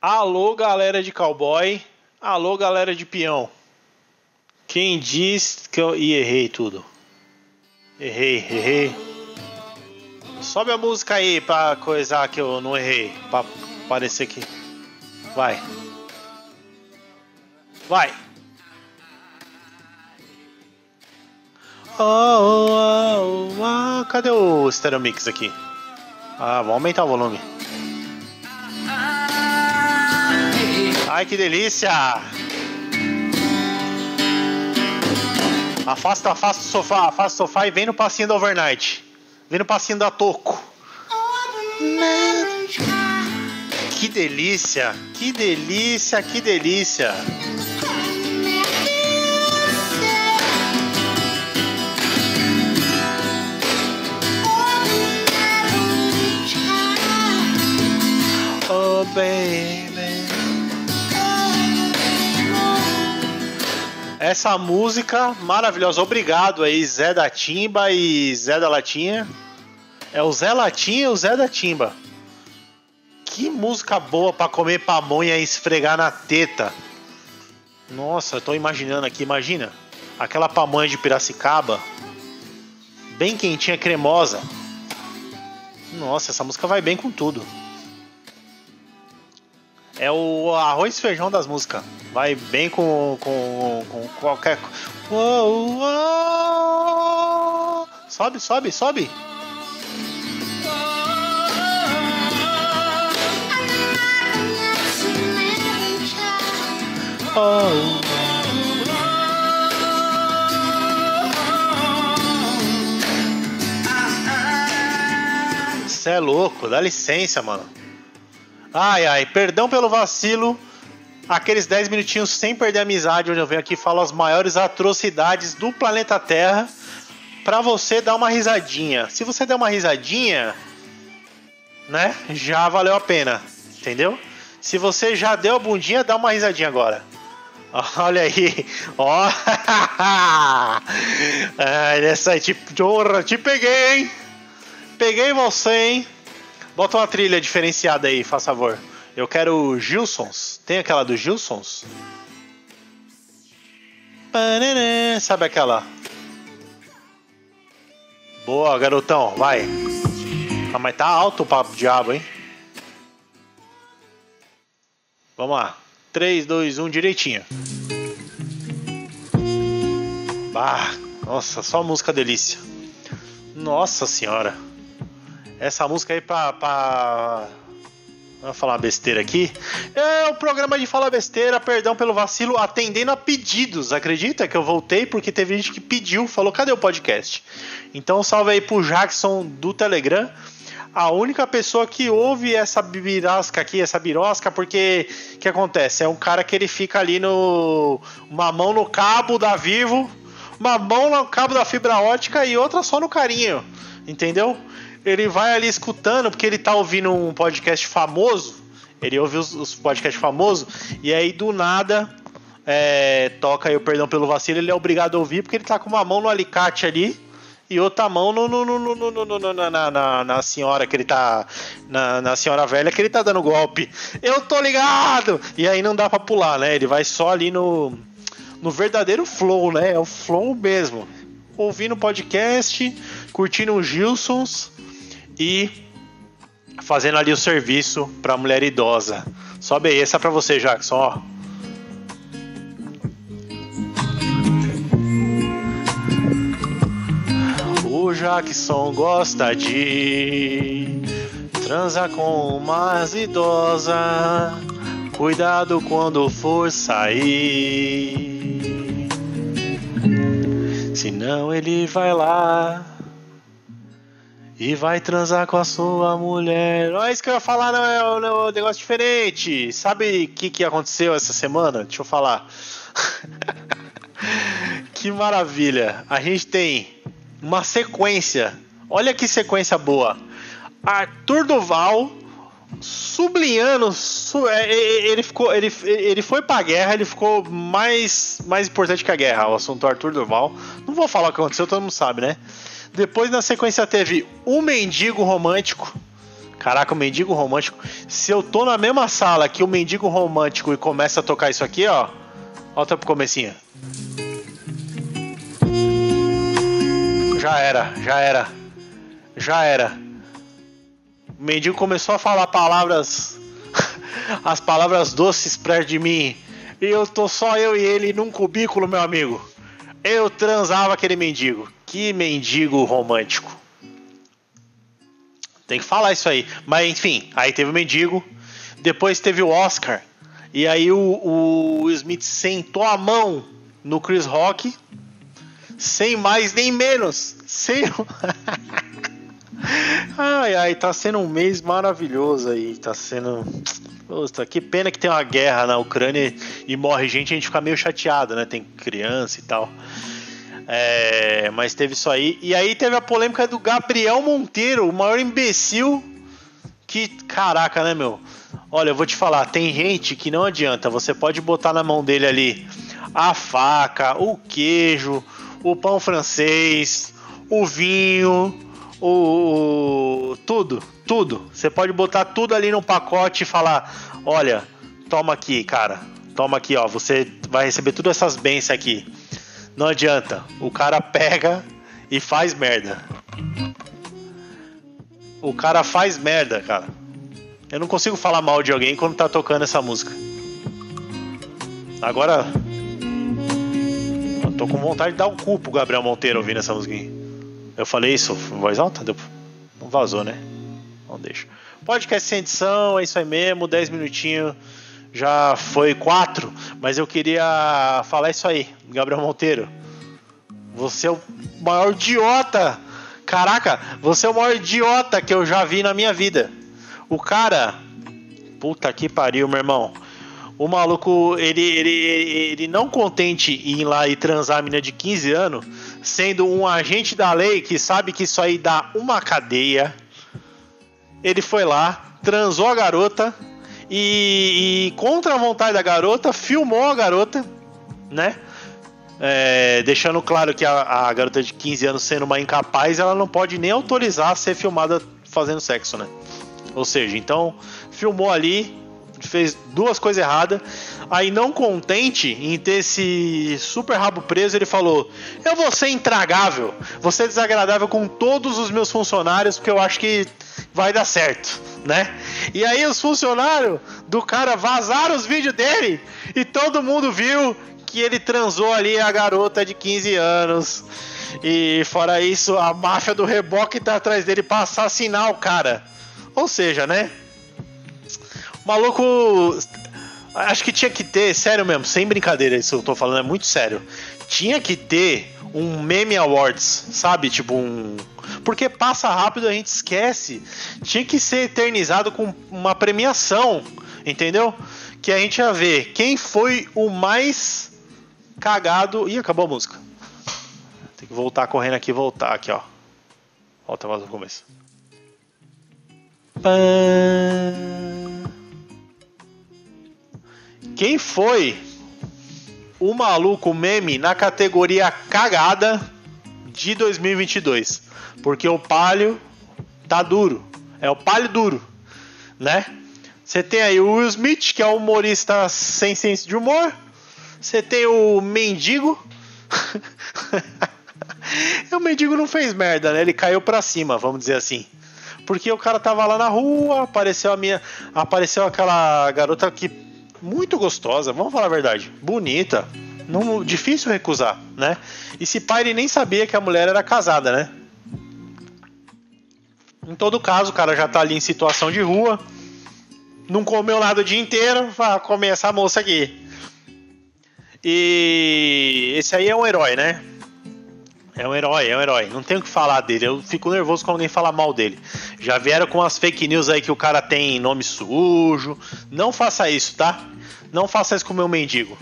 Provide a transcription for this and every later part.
Alô, galera de cowboy. Alô, galera de peão. Quem diz que eu. Ih, errei tudo. Errei, errei. Sobe a música aí pra coisar que eu não errei. Pra parecer que. Vai. Vai. Oh, oh, oh, oh. Cadê o Stereo Mix aqui? Ah, vamos aumentar o volume. Ai, que delícia! Afasta, afasta o sofá, afasta o sofá e vem no passinho do overnight. Vem no passinho da Toco. Que delícia, que delícia, que delícia. Oh, baby. Essa música maravilhosa. Obrigado aí, Zé da Timba e Zé da Latinha. É o Zé Latinha e o Zé da Timba. Que música boa para comer pamonha e esfregar na teta. Nossa, tô imaginando aqui, imagina. Aquela pamonha de Piracicaba. Bem quentinha, cremosa. Nossa, essa música vai bem com tudo. É o arroz e feijão das músicas. Vai bem com, com, com qualquer. Sobe, sobe, sobe. Oh. Você é louco, dá licença, mano. Ai, ai, perdão pelo vacilo. Aqueles 10 minutinhos sem perder a amizade, onde eu venho aqui e falo as maiores atrocidades do planeta Terra. Pra você dar uma risadinha. Se você der uma risadinha, né? Já valeu a pena. Entendeu? Se você já deu a bundinha, dá uma risadinha agora. Olha aí, ó. Nessa aí, te, te peguei, hein? Peguei você, hein? Bota uma trilha diferenciada aí, faz favor. Eu quero Gilsons. Tem aquela do Gilsons? Sabe aquela? Boa, garotão, vai. Ah, mas tá alto o papo diabo, hein? Vamos lá. 3, 2, 1, direitinho. Bah, nossa, só música delícia. Nossa senhora. Essa música aí pra. pra... Vou falar besteira aqui. É o programa de falar besteira, perdão pelo vacilo, atendendo a pedidos. Acredita que eu voltei porque teve gente que pediu, falou: cadê o podcast? Então, salve aí pro Jackson do Telegram. A única pessoa que ouve essa birosca aqui, essa birosca, porque o que acontece? É um cara que ele fica ali no. Uma mão no cabo da Vivo, uma mão no cabo da fibra ótica e outra só no carinho. Entendeu? Ele vai ali escutando, porque ele tá ouvindo um podcast famoso. Ele ouve os, os podcasts famosos, e aí do nada é, toca aí o perdão pelo vacilo, ele é obrigado a ouvir, porque ele tá com uma mão no alicate ali e outra mão no, no, no, no, na, na, na, senhora que ele tá. Na, na, senhora velha que ele tá dando golpe. Eu tô ligado! E aí não dá pra pular, né? Ele vai só ali no. No verdadeiro flow, né? É o flow mesmo. Ouvindo podcast, curtindo os Gilsons e fazendo ali o serviço para mulher idosa. Sobe aí, essa é para você, Jackson, ó. O Jackson gosta de transar com umas idosa. Cuidado quando for sair. Senão ele vai lá e vai transar com a sua mulher. Olha isso que eu ia falar, não é um, é um negócio diferente. Sabe o que, que aconteceu essa semana? Deixa eu falar. que maravilha. A gente tem uma sequência. Olha que sequência boa. Arthur Duval sublinhando, é, ele ficou, ele, ele foi pra guerra, ele ficou mais, mais importante que a guerra, o assunto Arthur Duval. Não vou falar o que aconteceu, todo mundo sabe, né? Depois, na sequência, teve O Mendigo Romântico, Caraca, o mendigo romântico. Se eu tô na mesma sala que o mendigo romântico e começa a tocar isso aqui, ó. Volta pro comecinho. Já era, já era. Já era. O mendigo começou a falar palavras. as palavras doces perto de mim. E eu tô só eu e ele num cubículo, meu amigo. Eu transava aquele mendigo. Que mendigo romântico. Tem que falar isso aí. Mas enfim, aí teve o mendigo. Depois teve o Oscar. E aí o, o Smith sentou a mão no Chris Rock. Sem mais nem menos. Sem. ai, ai, tá sendo um mês maravilhoso aí. Tá sendo. Poxa, que pena que tem uma guerra na Ucrânia e morre gente, a gente fica meio chateado, né? Tem criança e tal. É, mas teve isso aí. E aí teve a polêmica do Gabriel Monteiro, o maior imbecil que. Caraca, né, meu? Olha, eu vou te falar, tem gente que não adianta. Você pode botar na mão dele ali a faca, o queijo, o pão francês, o vinho, o, tudo, tudo. Você pode botar tudo ali no pacote e falar: olha, toma aqui, cara, toma aqui, ó. Você vai receber todas essas bênçãos aqui. Não adianta. O cara pega e faz merda. O cara faz merda, cara. Eu não consigo falar mal de alguém quando tá tocando essa música. Agora. Eu tô com vontade de dar um cu pro Gabriel Monteiro ouvindo essa música. Eu falei isso em voz alta? Não vazou, né? Não deixa. Podcast sem edição, é isso aí mesmo, 10 minutinhos. Já foi 4, mas eu queria falar isso aí, Gabriel Monteiro. Você é o maior idiota. Caraca, você é o maior idiota que eu já vi na minha vida. O cara. Puta que pariu, meu irmão. O maluco, ele, ele, ele não contente em ir lá e transar a menina de 15 anos, sendo um agente da lei que sabe que isso aí dá uma cadeia. Ele foi lá, transou a garota e, e contra a vontade da garota, filmou a garota, né? É, deixando claro que a, a, garota de 15 anos sendo uma incapaz, ela não pode nem autorizar a ser filmada fazendo sexo, né? Ou seja, então filmou ali, fez duas coisas erradas. Aí, não contente em ter esse super rabo preso, ele falou: Eu vou ser intragável, vou ser desagradável com todos os meus funcionários, porque eu acho que vai dar certo, né? E aí, os funcionários do cara vazaram os vídeos dele e todo mundo viu que ele transou ali a garota de 15 anos. E fora isso, a máfia do reboque tá atrás dele pra assassinar o cara. Ou seja, né? maluco. Acho que tinha que ter, sério mesmo, sem brincadeira, isso eu tô falando, é muito sério. Tinha que ter um meme awards, sabe? Tipo um. Porque passa rápido, a gente esquece. Tinha que ser eternizado com uma premiação, entendeu? Que a gente ia ver quem foi o mais cagado. Ih, acabou a música. Tem que voltar correndo aqui voltar aqui, ó. Volta mais no começo. Quem foi o maluco meme na categoria cagada de 2022? Porque o palio tá duro. É o palio duro, né? Você tem aí o Will Smith, que é um humorista sem senso de humor. Você tem o Mendigo. o Mendigo não fez merda, né? Ele caiu pra cima, vamos dizer assim. Porque o cara tava lá na rua, apareceu a minha. Apareceu aquela garota que muito gostosa, vamos falar a verdade, bonita, não, difícil recusar, né? E se pai ele nem sabia que a mulher era casada, né? Em todo caso, o cara já tá ali em situação de rua, não comeu nada o dia inteiro, vai comer essa moça aqui. E esse aí é um herói, né? É um herói, é um herói. Não tenho o que falar dele. Eu fico nervoso quando alguém fala mal dele. Já vieram com as fake news aí que o cara tem nome sujo. Não faça isso, tá? Não faça isso com o meu mendigo.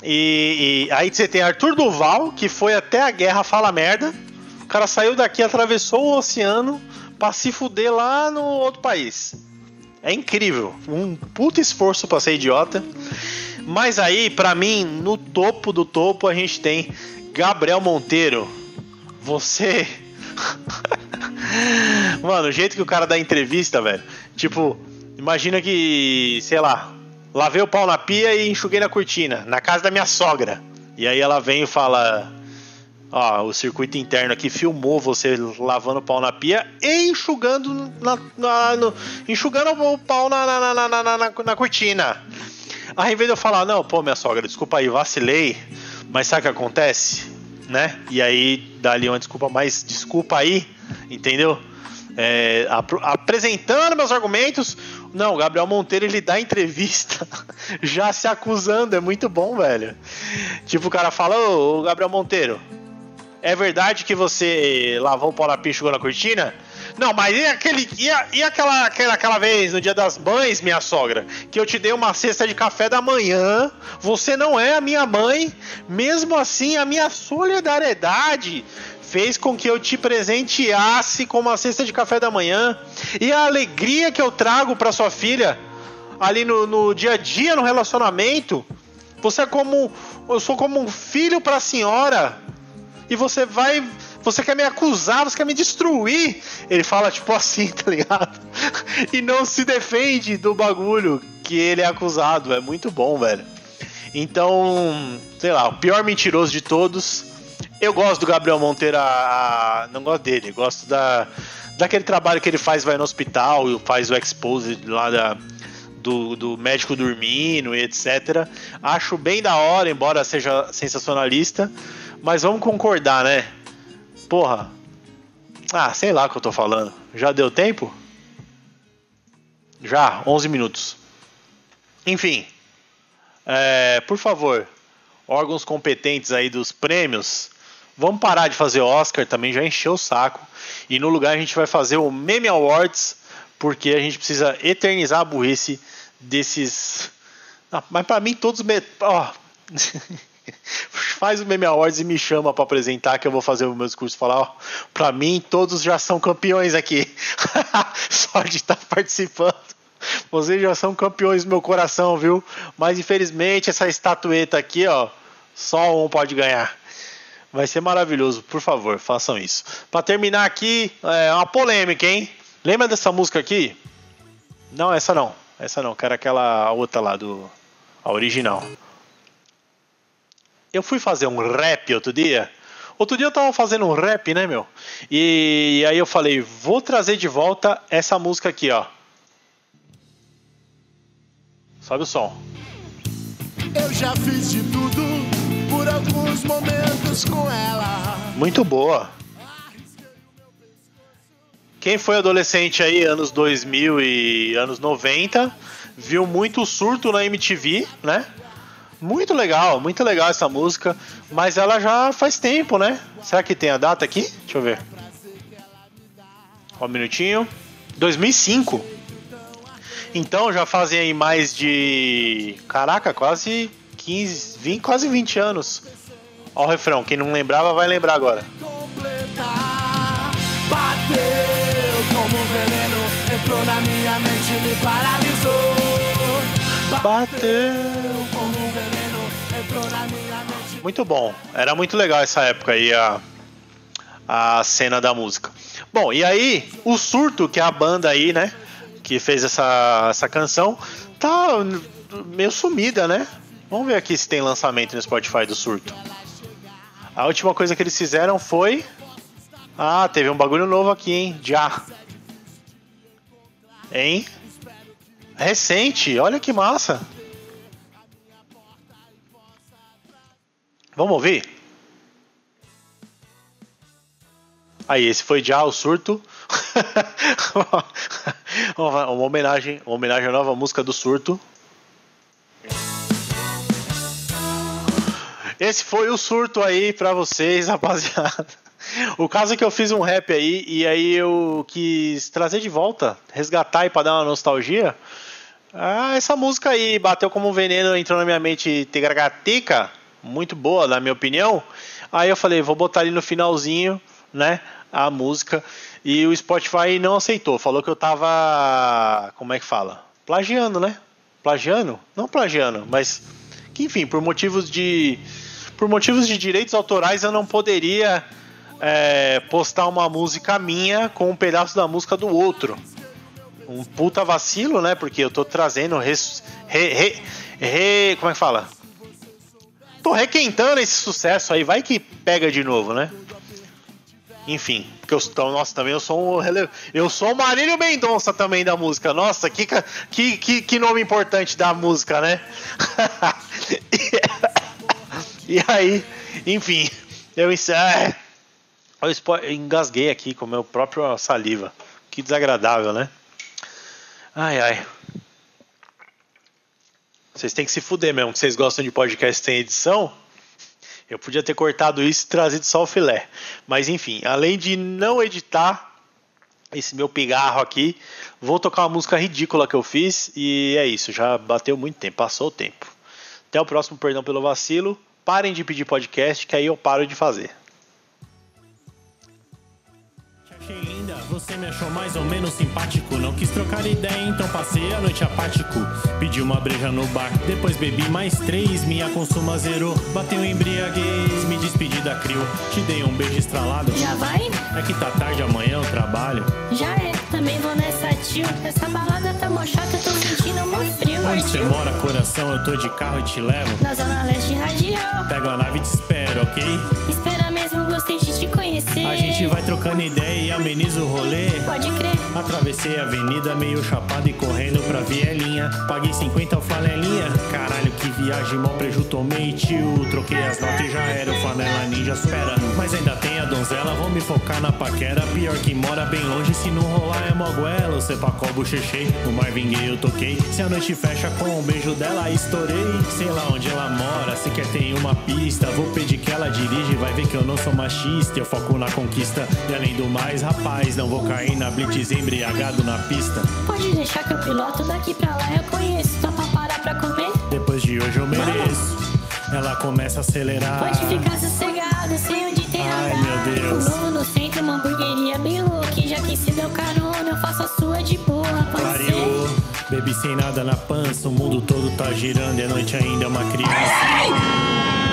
E, e aí você tem Arthur Duval, que foi até a guerra fala merda. O cara saiu daqui, atravessou o oceano pra se fuder lá no outro país. É incrível. Um puto esforço pra ser idiota. Mas aí, para mim, no topo do topo, a gente tem Gabriel Monteiro, você. Mano, o jeito que o cara dá entrevista, velho. Tipo, imagina que, sei lá, lavei o pau na pia e enxuguei na cortina, na casa da minha sogra. E aí ela vem e fala: Ó, o circuito interno aqui filmou você lavando o pau na pia e enxugando, na, na no, enxugando o pau na, na, na, na, na, na cortina. Aí, em vez de eu falar, não, pô, minha sogra, desculpa aí, vacilei, mas sabe o que acontece? Né? E aí, dá ali uma desculpa, mas desculpa aí, entendeu? É, ap apresentando meus argumentos. Não, o Gabriel Monteiro ele dá entrevista já se acusando, é muito bom, velho. Tipo, o cara fala, ô, Gabriel Monteiro, é verdade que você lavou o pau na pia e jogou na cortina? Não, mas e, aquele, e, a, e aquela, aquela, aquela vez no dia das mães, minha sogra, que eu te dei uma cesta de café da manhã? Você não é a minha mãe, mesmo assim a minha solidariedade fez com que eu te presenteasse com uma cesta de café da manhã e a alegria que eu trago para sua filha ali no, no dia a dia no relacionamento. Você é como eu sou como um filho para a senhora e você vai. Você quer me acusar, você quer me destruir. Ele fala tipo assim, tá ligado? E não se defende do bagulho que ele é acusado. É muito bom, velho. Então, sei lá, o pior mentiroso de todos. Eu gosto do Gabriel Monteiro, a, não gosto dele, gosto da, daquele trabalho que ele faz, vai no hospital, faz o expose lá da, do, do, médico dormindo e etc. Acho bem da hora, embora seja sensacionalista. Mas vamos concordar, né? Porra. Ah, sei lá o que eu tô falando. Já deu tempo? Já, 11 minutos. Enfim. É, por favor, órgãos competentes aí dos prêmios, vamos parar de fazer Oscar também, já encheu o saco. E no lugar a gente vai fazer o Meme Awards, porque a gente precisa eternizar a burrice desses. Ah, mas para mim todos. Me... Oh. faz o Meme Awards e me chama para apresentar que eu vou fazer o meu discurso falar, ó, para mim todos já são campeões aqui. Só de estar participando. Vocês já são campeões do meu coração, viu? Mas infelizmente essa estatueta aqui, ó, só um pode ganhar. Vai ser maravilhoso, por favor, façam isso. Para terminar aqui, é uma polêmica, hein? Lembra dessa música aqui? Não, essa não. Essa não, quero aquela outra lá do a original. Eu fui fazer um rap outro dia. Outro dia eu tava fazendo um rap, né, meu? E aí eu falei, vou trazer de volta essa música aqui, ó. Sobe o som. Eu já fiz de tudo por alguns momentos com ela. Muito boa. Quem foi adolescente aí, anos 2000 e anos 90, viu muito surto na MTV, né? Muito legal, muito legal essa música, mas ela já faz tempo, né? Será que tem a data aqui? Deixa eu ver. um minutinho. 2005. Então já fazem aí mais de. Caraca, quase 15, 20, quase 20 anos. Ó o refrão, quem não lembrava vai lembrar agora. Bateu como veneno, entrou na minha mente me paralisou. Bateu muito bom. Era muito legal essa época aí, a, a cena da música. Bom, e aí, o Surto, que é a banda aí, né? Que fez essa, essa canção, tá meio sumida, né? Vamos ver aqui se tem lançamento no Spotify do Surto. A última coisa que eles fizeram foi. Ah, teve um bagulho novo aqui, hein? Já. Hein? Recente, olha que massa. Vamos ouvir? Aí, esse foi já o surto. uma homenagem, uma homenagem à nova música do surto. Esse foi o surto aí pra vocês, rapaziada. O caso é que eu fiz um rap aí e aí eu quis trazer de volta, resgatar e pra dar uma nostalgia. Ah, essa música aí bateu como um veneno, entrou na minha mente tegragatica muito boa, na minha opinião. Aí eu falei, vou botar ali no finalzinho, né, a música. E o Spotify não aceitou, falou que eu tava, como é que fala? Plagiando, né? Plagiando? Não plagiando, mas que enfim, por motivos de por motivos de direitos autorais eu não poderia é, postar uma música minha com um pedaço da música do outro. Um puta vacilo, né? Porque eu tô trazendo. Res, re, re, re, como é que fala? Tô requentando esse sucesso aí, vai que pega de novo, né? Enfim, porque eu então, nossa, também eu sou um eu sou o Marílio Mendonça também da música. Nossa, que que, que, que nome importante da música, né? e aí, enfim, eu, é, eu engasguei aqui com meu próprio saliva. Que desagradável, né? Ai, ai. Vocês têm que se fuder mesmo, que vocês gostam de podcast sem edição. Eu podia ter cortado isso e trazido só o filé. Mas enfim, além de não editar esse meu pigarro aqui, vou tocar uma música ridícula que eu fiz e é isso, já bateu muito tempo, passou o tempo. Até o próximo, perdão pelo vacilo. Parem de pedir podcast, que aí eu paro de fazer. Me achou mais ou menos simpático. Não quis trocar ideia, então passei a noite apático. Pedi uma breja no bar, depois bebi mais três. Minha consuma zerou, bateu embriaguez. Me despedi da crio, te dei um beijo estralado. Já vai? É que tá tarde, amanhã eu trabalho. Já é, também vou nessa tio. Essa balada tá mó chata, eu tô sentindo um frio. Onde você mora, coração, eu tô de carro e te levo. Na zona leste radial. Pego a nave e te espero, ok? Espera mesmo, gostei de te conhecer. A gente vai trocando ideia e ameniza o rolê. Pode crer. Atravessei a avenida meio chapado e correndo pra Vielinha. Paguei 50 flanelinha. Caralho, que viagem, mal preju tomei, tio. Troquei as notas e já era o flanela ninja espera. Mas ainda tem donzela, vou me focar na paquera. Pior que mora bem longe, se não rolar é moguela. O cepacol bochechei, no Marvin Gaye eu toquei. Se a noite fecha com um beijo dela, estourei. Sei lá onde ela mora, se quer tem uma pista. Vou pedir que ela dirige, vai ver que eu não sou machista. Eu foco na conquista. E além do mais, rapaz, não vou cair na blitz embriagado na pista. Pode deixar que eu piloto daqui pra lá, eu conheço. Só pra parar pra comer? Depois de hoje eu mereço. Ela começa a acelerar. Pode ficar sossegado, sei onde tem Ai, radar. meu Deus. Novo no centro, uma hamburgueria bem louca. Já que se deu carona, eu faço a sua de boa, Pariu. Bebi sem nada na pança, o mundo todo tá girando e a noite ainda é uma criança.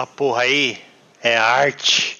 Essa porra aí é arte.